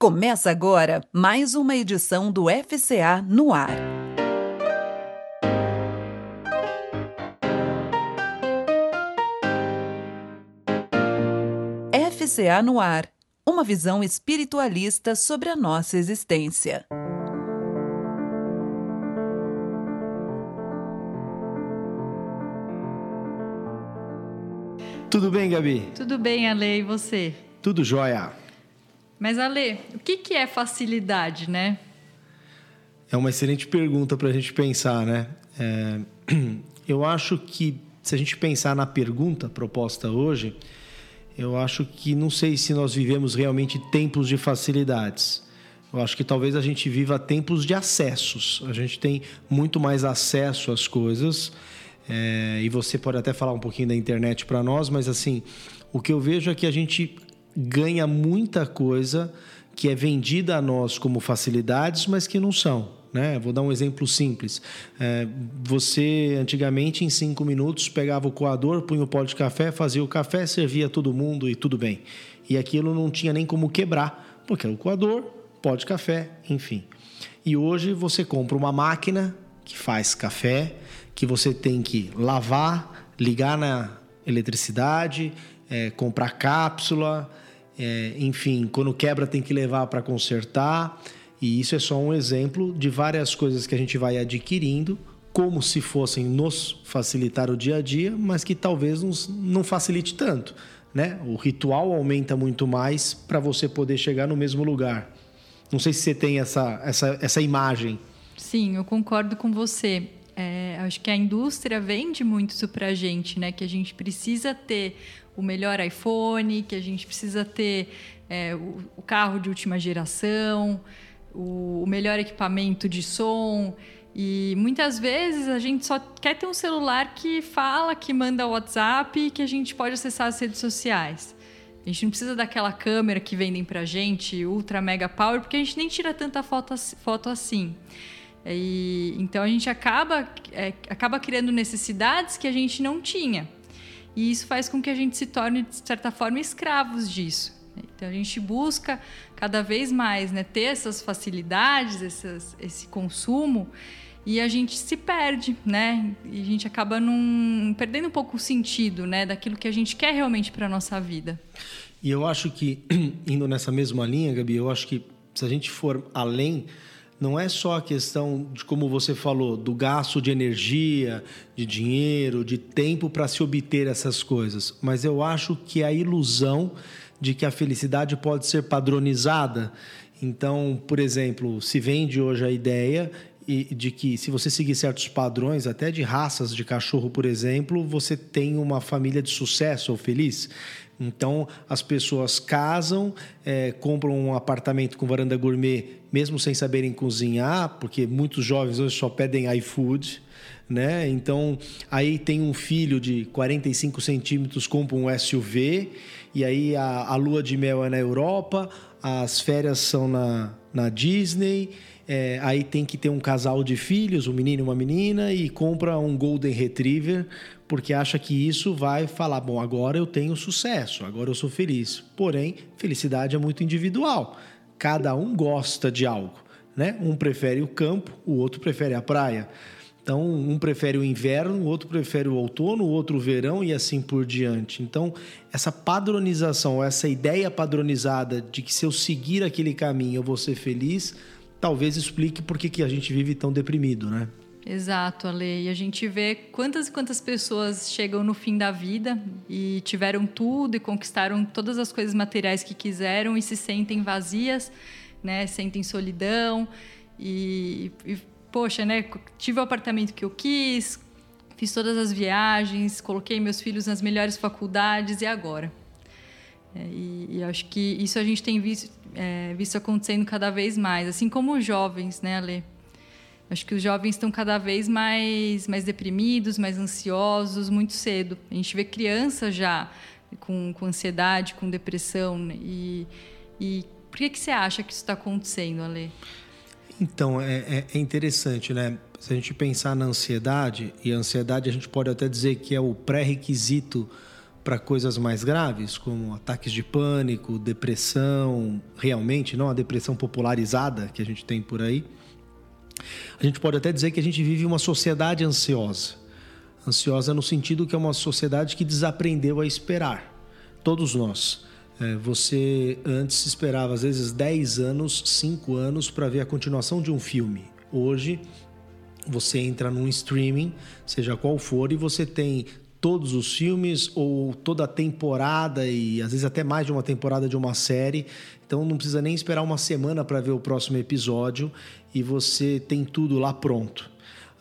Começa agora mais uma edição do FCA no ar. FCA no ar. Uma visão espiritualista sobre a nossa existência. Tudo bem, Gabi? Tudo bem, Ale, e você? Tudo jóia. Mas, Ale, o que, que é facilidade, né? É uma excelente pergunta para a gente pensar, né? É, eu acho que se a gente pensar na pergunta proposta hoje, eu acho que não sei se nós vivemos realmente tempos de facilidades. Eu acho que talvez a gente viva tempos de acessos. A gente tem muito mais acesso às coisas. É, e você pode até falar um pouquinho da internet para nós, mas assim, o que eu vejo é que a gente ganha muita coisa que é vendida a nós como facilidades, mas que não são. Né? Vou dar um exemplo simples. É, você, antigamente, em cinco minutos, pegava o coador, punha o pó de café, fazia o café, servia todo mundo e tudo bem. E aquilo não tinha nem como quebrar, porque era o coador, pó de café, enfim. E hoje você compra uma máquina que faz café, que você tem que lavar, ligar na eletricidade, é, comprar cápsula, é, enfim, quando quebra tem que levar para consertar. E isso é só um exemplo de várias coisas que a gente vai adquirindo, como se fossem nos facilitar o dia a dia, mas que talvez nos, não facilite tanto. Né? O ritual aumenta muito mais para você poder chegar no mesmo lugar. Não sei se você tem essa, essa, essa imagem. Sim, eu concordo com você. É, acho que a indústria vende muito isso para a gente, né? Que a gente precisa ter o melhor iPhone, que a gente precisa ter é, o, o, carro de última geração, o, o melhor equipamento de som. E muitas vezes a gente só quer ter um celular que fala, que manda WhatsApp e que a gente pode acessar as redes sociais. A gente não precisa daquela câmera que vendem pra gente, ultra mega power, porque a gente nem tira tanta foto, foto assim. E, então a gente acaba, é, acaba criando necessidades que a gente não tinha. E isso faz com que a gente se torne, de certa forma, escravos disso. Então a gente busca cada vez mais né, ter essas facilidades, essas, esse consumo, e a gente se perde, né? E a gente acaba num, perdendo um pouco o sentido né, daquilo que a gente quer realmente para a nossa vida. E eu acho que, indo nessa mesma linha, Gabi, eu acho que se a gente for além não é só a questão de, como você falou, do gasto de energia, de dinheiro, de tempo para se obter essas coisas, mas eu acho que a ilusão de que a felicidade pode ser padronizada. Então, por exemplo, se vende hoje a ideia de que se você seguir certos padrões, até de raças de cachorro, por exemplo, você tem uma família de sucesso ou feliz. Então, as pessoas casam, é, compram um apartamento com varanda gourmet, mesmo sem saberem cozinhar, porque muitos jovens hoje só pedem iFood. Né? Então, aí tem um filho de 45 centímetros, compra um SUV, e aí a, a lua de mel é na Europa, as férias são na, na Disney, é, aí tem que ter um casal de filhos, um menino e uma menina, e compra um Golden Retriever, porque acha que isso vai falar: bom, agora eu tenho sucesso, agora eu sou feliz. Porém, felicidade é muito individual. Cada um gosta de algo. Né? Um prefere o campo, o outro prefere a praia. Então, um prefere o inverno, o outro prefere o outono, o outro o verão e assim por diante. Então, essa padronização, essa ideia padronizada de que se eu seguir aquele caminho eu vou ser feliz, talvez explique por que, que a gente vive tão deprimido, né? Exato, Ale. E a gente vê quantas e quantas pessoas chegam no fim da vida e tiveram tudo e conquistaram todas as coisas materiais que quiseram e se sentem vazias, né? Sentem solidão e, e poxa, né? Tive o apartamento que eu quis, fiz todas as viagens, coloquei meus filhos nas melhores faculdades e agora? É, e, e, acho que isso a gente tem visto, é, visto acontecendo cada vez mais, assim como os jovens, né, Ale? Acho que os jovens estão cada vez mais, mais deprimidos, mais ansiosos, muito cedo. A gente vê crianças já com, com ansiedade, com depressão. Né? E, e por que, que você acha que isso está acontecendo, Ale? Então, é, é, é interessante, né? Se a gente pensar na ansiedade, e a ansiedade a gente pode até dizer que é o pré-requisito para coisas mais graves, como ataques de pânico, depressão, realmente, não a depressão popularizada que a gente tem por aí. A gente pode até dizer que a gente vive uma sociedade ansiosa. Ansiosa no sentido que é uma sociedade que desaprendeu a esperar. Todos nós. É, você antes esperava, às vezes, 10 anos, 5 anos para ver a continuação de um filme. Hoje, você entra num streaming, seja qual for, e você tem todos os filmes ou toda a temporada e às vezes até mais de uma temporada de uma série. Então não precisa nem esperar uma semana para ver o próximo episódio e você tem tudo lá pronto.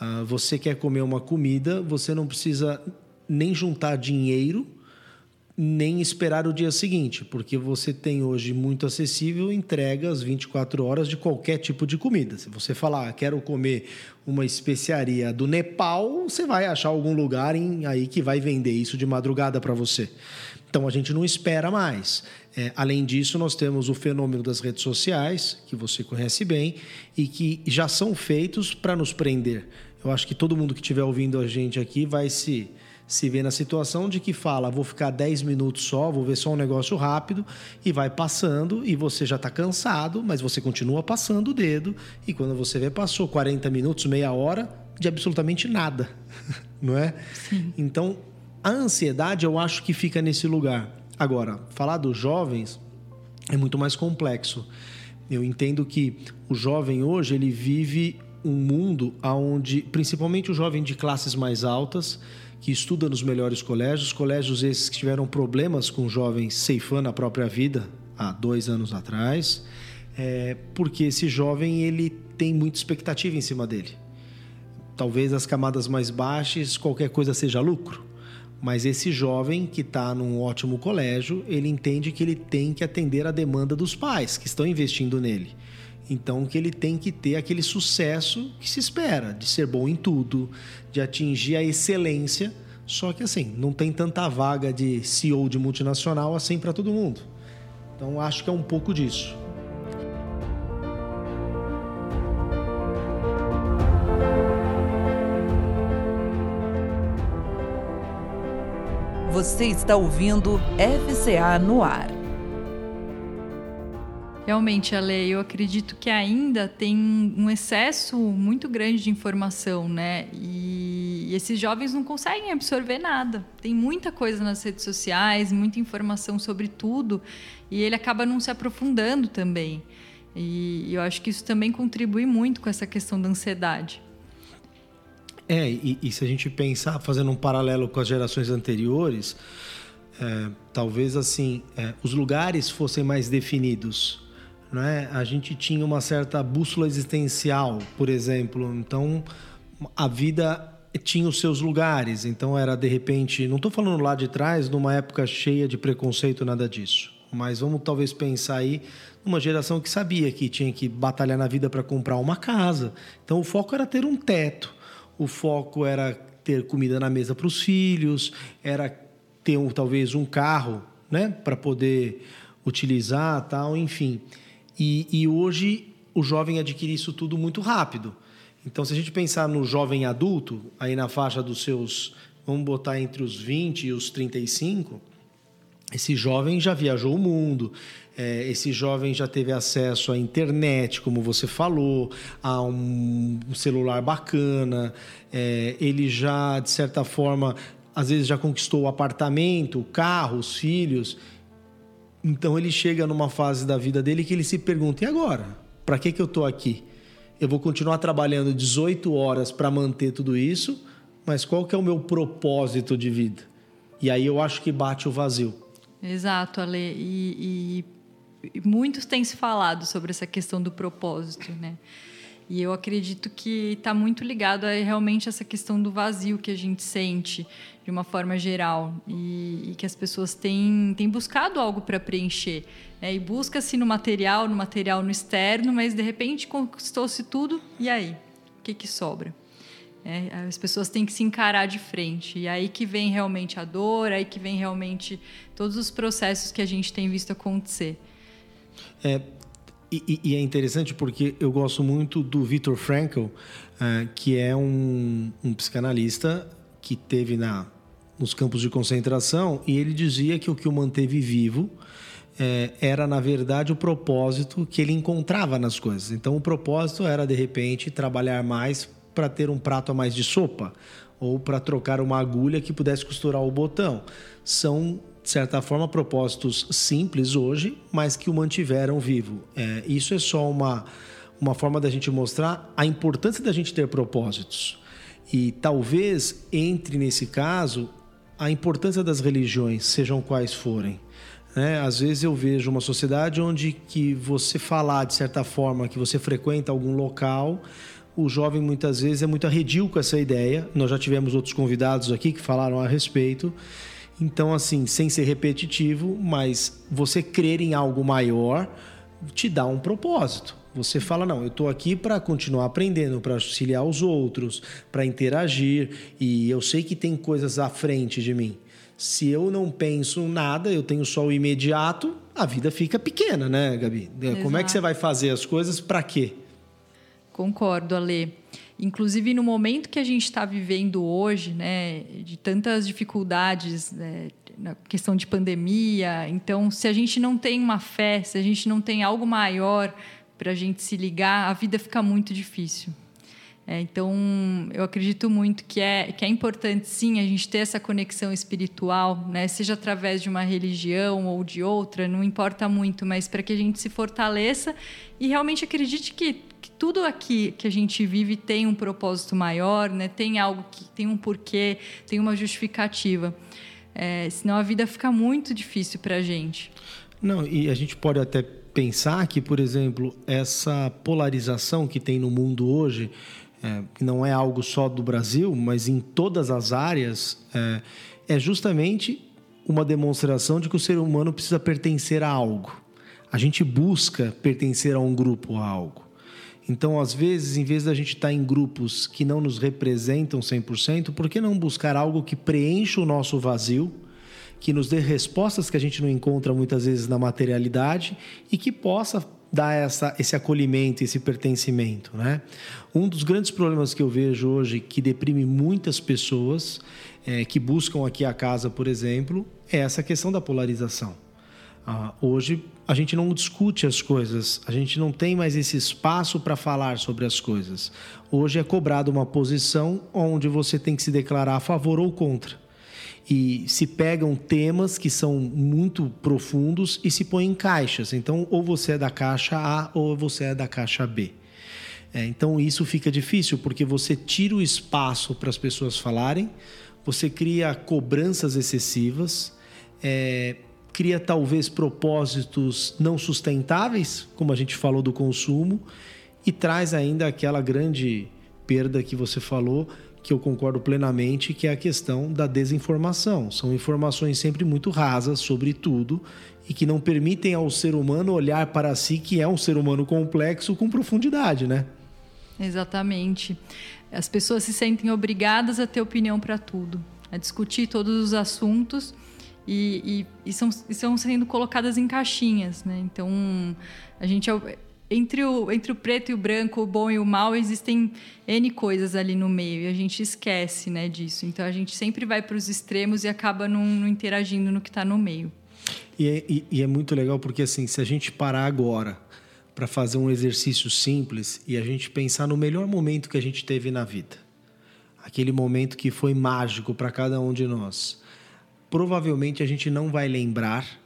Uh, você quer comer uma comida, você não precisa nem juntar dinheiro nem esperar o dia seguinte, porque você tem hoje muito acessível entregas 24 horas de qualquer tipo de comida. Se você falar, ah, quero comer uma especiaria do Nepal, você vai achar algum lugar em, aí que vai vender isso de madrugada para você. Então a gente não espera mais. É, além disso, nós temos o fenômeno das redes sociais, que você conhece bem, e que já são feitos para nos prender. Eu acho que todo mundo que estiver ouvindo a gente aqui vai se se vê na situação de que fala, vou ficar 10 minutos só, vou ver só um negócio rápido, e vai passando, e você já está cansado, mas você continua passando o dedo, e quando você vê, passou 40 minutos, meia hora de absolutamente nada, não é? Sim. Então, a ansiedade eu acho que fica nesse lugar. Agora, falar dos jovens é muito mais complexo. Eu entendo que o jovem hoje ele vive um mundo onde, principalmente o jovem de classes mais altas, que estuda nos melhores colégios, colégios esses que tiveram problemas com jovens ceifando a própria vida há dois anos atrás, é, porque esse jovem ele tem muita expectativa em cima dele. Talvez as camadas mais baixas qualquer coisa seja lucro, mas esse jovem que está num ótimo colégio, ele entende que ele tem que atender a demanda dos pais que estão investindo nele. Então que ele tem que ter aquele sucesso que se espera, de ser bom em tudo, de atingir a excelência. Só que assim, não tem tanta vaga de CEO de multinacional assim para todo mundo. Então acho que é um pouco disso. Você está ouvindo FCA no ar. Realmente, Ale, eu acredito que ainda tem um excesso muito grande de informação, né? E esses jovens não conseguem absorver nada. Tem muita coisa nas redes sociais, muita informação sobre tudo, e ele acaba não se aprofundando também. E eu acho que isso também contribui muito com essa questão da ansiedade. É, e, e se a gente pensar, fazendo um paralelo com as gerações anteriores, é, talvez assim, é, os lugares fossem mais definidos né? A gente tinha uma certa bússola existencial, por exemplo. Então, a vida tinha os seus lugares. Então, era de repente, não estou falando lá de trás, numa época cheia de preconceito, nada disso. Mas vamos talvez pensar aí numa geração que sabia que tinha que batalhar na vida para comprar uma casa. Então, o foco era ter um teto. O foco era ter comida na mesa para os filhos, era ter um, talvez um carro, né, para poder utilizar, tal, enfim. E, e hoje o jovem adquire isso tudo muito rápido. Então, se a gente pensar no jovem adulto, aí na faixa dos seus, vamos botar entre os 20 e os 35, esse jovem já viajou o mundo, é, esse jovem já teve acesso à internet, como você falou, a um celular bacana, é, ele já, de certa forma, às vezes já conquistou o apartamento, o carro, os filhos. Então ele chega numa fase da vida dele que ele se pergunta: e agora? Para que, que eu estou aqui? Eu vou continuar trabalhando 18 horas para manter tudo isso, mas qual que é o meu propósito de vida? E aí eu acho que bate o vazio. Exato, Ale. E, e, e muitos têm se falado sobre essa questão do propósito, né? E eu acredito que está muito ligado a realmente essa questão do vazio que a gente sente de uma forma geral e, e que as pessoas têm, têm buscado algo para preencher. Né? E busca-se no material, no material no externo, mas de repente conquistou-se tudo e aí? O que, que sobra? É, as pessoas têm que se encarar de frente. E aí que vem realmente a dor, aí que vem realmente todos os processos que a gente tem visto acontecer. É, e, e, é interessante porque eu gosto muito do Viktor Frankl, uh, que é um, um, psicanalista que teve na nos campos de concentração e ele dizia que o que o manteve vivo é, era, na verdade, o propósito que ele encontrava nas coisas. Então, o propósito era, de repente, trabalhar mais para ter um prato a mais de sopa ou para trocar uma agulha que pudesse costurar o botão. São, de certa forma, propósitos simples hoje, mas que o mantiveram vivo. É, isso é só uma, uma forma da gente mostrar a importância da gente ter propósitos. E talvez entre nesse caso a importância das religiões, sejam quais forem. Né? Às vezes eu vejo uma sociedade onde que você falar de certa forma que você frequenta algum local, o jovem muitas vezes é muito arredio com essa ideia. Nós já tivemos outros convidados aqui que falaram a respeito. Então, assim, sem ser repetitivo, mas você crer em algo maior te dá um propósito. Você fala, não, eu estou aqui para continuar aprendendo, para auxiliar os outros, para interagir, e eu sei que tem coisas à frente de mim. Se eu não penso nada, eu tenho só o imediato, a vida fica pequena, né, Gabi? Exato. Como é que você vai fazer as coisas para quê? Concordo, Ale. Inclusive, no momento que a gente está vivendo hoje, né, de tantas dificuldades, né, na questão de pandemia, então, se a gente não tem uma fé, se a gente não tem algo maior para a gente se ligar, a vida fica muito difícil. É, então, eu acredito muito que é, que é importante, sim, a gente ter essa conexão espiritual, né? seja através de uma religião ou de outra, não importa muito, mas para que a gente se fortaleça e realmente acredite que, que, tudo aqui que a gente vive tem um propósito maior, né? tem algo que tem um porquê, tem uma justificativa. É, senão a vida fica muito difícil para a gente. Não, e a gente pode até pensar que, por exemplo, essa polarização que tem no mundo hoje, é, que não é algo só do Brasil, mas em todas as áreas, é, é justamente uma demonstração de que o ser humano precisa pertencer a algo. A gente busca pertencer a um grupo, a algo. Então, às vezes, em vez da gente estar em grupos que não nos representam 100%, por que não buscar algo que preencha o nosso vazio? que nos dê respostas que a gente não encontra muitas vezes na materialidade e que possa dar essa, esse acolhimento, esse pertencimento. Né? Um dos grandes problemas que eu vejo hoje que deprime muitas pessoas é, que buscam aqui a casa, por exemplo, é essa questão da polarização. Ah, hoje a gente não discute as coisas, a gente não tem mais esse espaço para falar sobre as coisas. Hoje é cobrado uma posição onde você tem que se declarar a favor ou contra e se pegam temas que são muito profundos e se põem em caixas. Então, ou você é da caixa A ou você é da caixa B. É, então, isso fica difícil porque você tira o espaço para as pessoas falarem, você cria cobranças excessivas, é, cria talvez propósitos não sustentáveis, como a gente falou do consumo, e traz ainda aquela grande perda que você falou, que eu concordo plenamente, que é a questão da desinformação. São informações sempre muito rasas sobre tudo e que não permitem ao ser humano olhar para si, que é um ser humano complexo, com profundidade, né? Exatamente. As pessoas se sentem obrigadas a ter opinião para tudo, a discutir todos os assuntos e, e, e, são, sendo colocadas em caixinhas, né? Então, a gente entre o, entre o preto e o branco, o bom e o mal, existem N coisas ali no meio e a gente esquece né, disso. Então a gente sempre vai para os extremos e acaba não, não interagindo no que está no meio. E é, e, e é muito legal porque, assim, se a gente parar agora para fazer um exercício simples e a gente pensar no melhor momento que a gente teve na vida, aquele momento que foi mágico para cada um de nós, provavelmente a gente não vai lembrar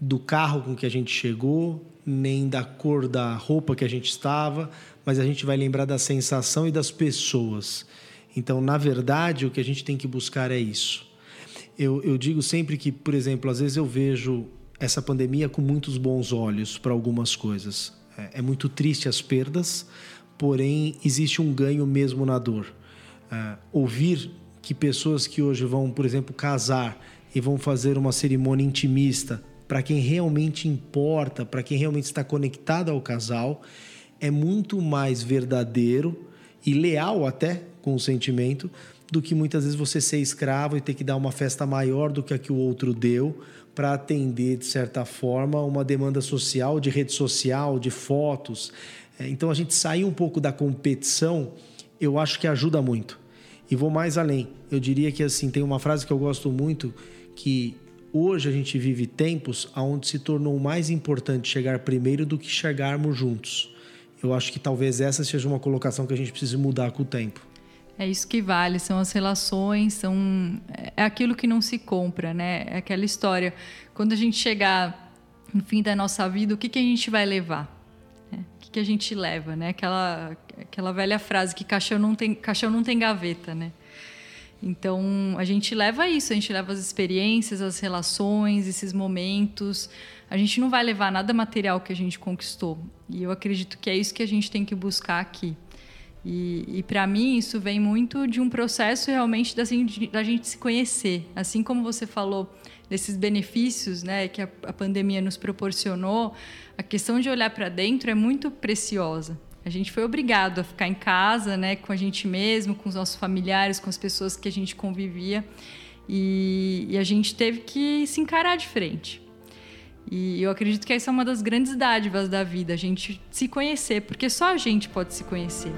do carro com que a gente chegou, nem da cor da roupa que a gente estava, mas a gente vai lembrar da sensação e das pessoas. Então, na verdade, o que a gente tem que buscar é isso. Eu, eu digo sempre que, por exemplo, às vezes eu vejo essa pandemia com muitos bons olhos para algumas coisas. É, é, muito triste as perdas, porém existe um ganho mesmo na dor. É, ouvir que pessoas que hoje vão, por exemplo, casar e vão fazer uma cerimônia intimista para quem realmente importa, para quem realmente está conectado ao casal, é muito mais verdadeiro e leal até com o sentimento do que muitas vezes você ser escravo e ter que dar uma festa maior do que a que o outro deu para atender, de certa forma, uma demanda social, de rede social, de fotos. É, então a gente sair um pouco da competição, eu acho que ajuda muito. E vou mais além. Eu diria que assim, tem uma frase que eu gosto muito que hoje a gente vive tempos onde se tornou mais importante chegar primeiro do que chegarmos juntos. Eu acho que talvez essa seja uma colocação que a gente precise mudar com o tempo. É isso que vale, são as relações, são é aquilo que não se compra, né? É aquela história. Quando a gente chegar no fim da nossa vida, o que, que a gente vai levar? É, o que, que a gente leva, né? Aquela, aquela velha frase que caixão não tem, caixão não tem gaveta, né? Então, a gente leva isso, a gente leva as experiências, as relações, esses momentos. A gente não vai levar nada material que a gente conquistou. E eu acredito que é isso que a gente tem que buscar aqui. E, e para mim, isso vem muito de um processo realmente da, da gente se conhecer. Assim como você falou desses benefícios né, que a, a pandemia nos proporcionou, a questão de olhar para dentro é muito preciosa. A gente foi obrigado a ficar em casa, né, com a gente mesmo, com os nossos familiares, com as pessoas que a gente convivia, e, e a gente teve que se encarar de frente. E eu acredito que essa é uma das grandes dádivas da vida, a gente se conhecer, porque só a gente pode se conhecer.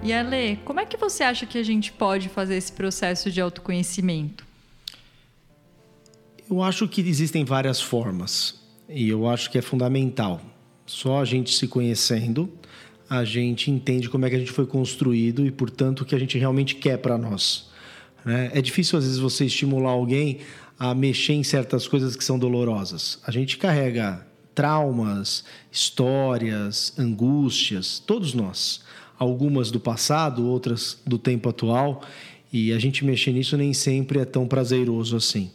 E Ale, como é que você acha que a gente pode fazer esse processo de autoconhecimento? Eu acho que existem várias formas e eu acho que é fundamental. Só a gente se conhecendo, a gente entende como é que a gente foi construído e, portanto, o que a gente realmente quer para nós. Né? É difícil, às vezes, você estimular alguém a mexer em certas coisas que são dolorosas. A gente carrega traumas, histórias, angústias, todos nós. Algumas do passado, outras do tempo atual, e a gente mexer nisso nem sempre é tão prazeroso assim.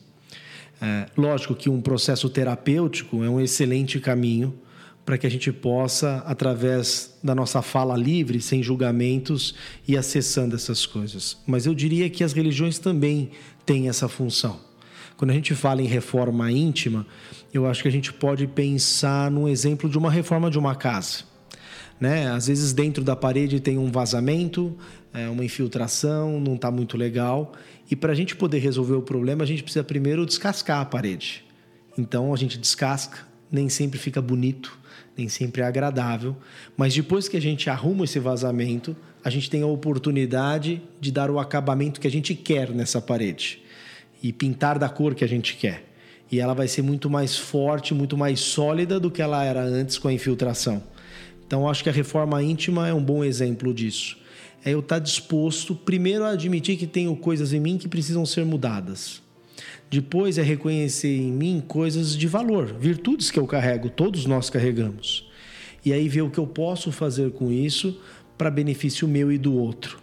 É, lógico que um processo terapêutico é um excelente caminho para que a gente possa, através da nossa fala livre, sem julgamentos, ir acessando essas coisas. Mas eu diria que as religiões também têm essa função. Quando a gente fala em reforma íntima, eu acho que a gente pode pensar num exemplo de uma reforma de uma casa. Né? Às vezes dentro da parede tem um vazamento, é, uma infiltração, não está muito legal. E para a gente poder resolver o problema, a gente precisa primeiro descascar a parede. Então a gente descasca, nem sempre fica bonito, nem sempre é agradável, mas depois que a gente arruma esse vazamento, a gente tem a oportunidade de dar o acabamento que a gente quer nessa parede e pintar da cor que a gente quer. E ela vai ser muito mais forte, muito mais sólida do que ela era antes com a infiltração. Então, acho que a reforma íntima é um bom exemplo disso é eu estar disposto, primeiro, a admitir que tenho coisas em mim que precisam ser mudadas. Depois é reconhecer em mim coisas de valor, virtudes que eu carrego, todos nós carregamos. E aí ver o que eu posso fazer com isso para benefício meu e do outro.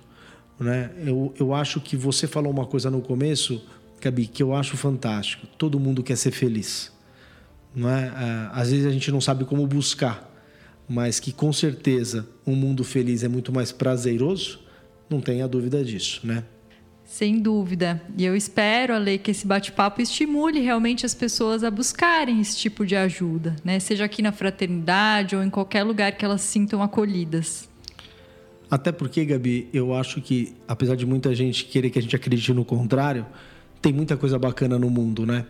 Né? Eu, eu acho que você falou uma coisa no começo, Gabi, que eu acho fantástico. Todo mundo quer ser feliz. Não é? é às vezes a gente não sabe como buscar mas que com certeza um mundo feliz é muito mais prazeroso, não tenha dúvida disso, né? Sem dúvida. E eu espero, Ale, que esse bate-papo estimule realmente as pessoas a buscarem esse tipo de ajuda, né? Seja aqui na fraternidade ou em qualquer lugar que elas se sintam acolhidas. Até porque, Gabi, eu acho que, apesar de muita gente querer que a gente acredite no contrário, tem muita coisa bacana no mundo, né?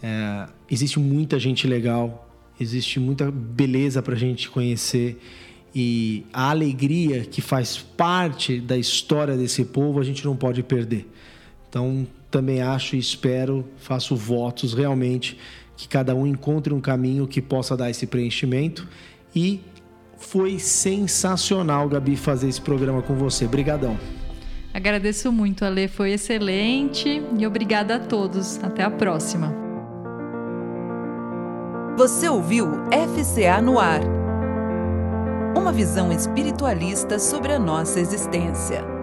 É, existe muita gente legal, existe muita beleza para a gente conhecer e a alegria que faz parte da história desse povo a gente não pode perder. Então, também acho e espero, faço votos realmente que cada um encontre um caminho que possa dar esse preenchimento e foi sensacional, Gabi, fazer esse programa com você. Obrigadão. Agradeço muito, Ale, foi excelente e obrigada a todos. Até a próxima. Você ouviu FCA no Ar uma visão espiritualista sobre a nossa existência.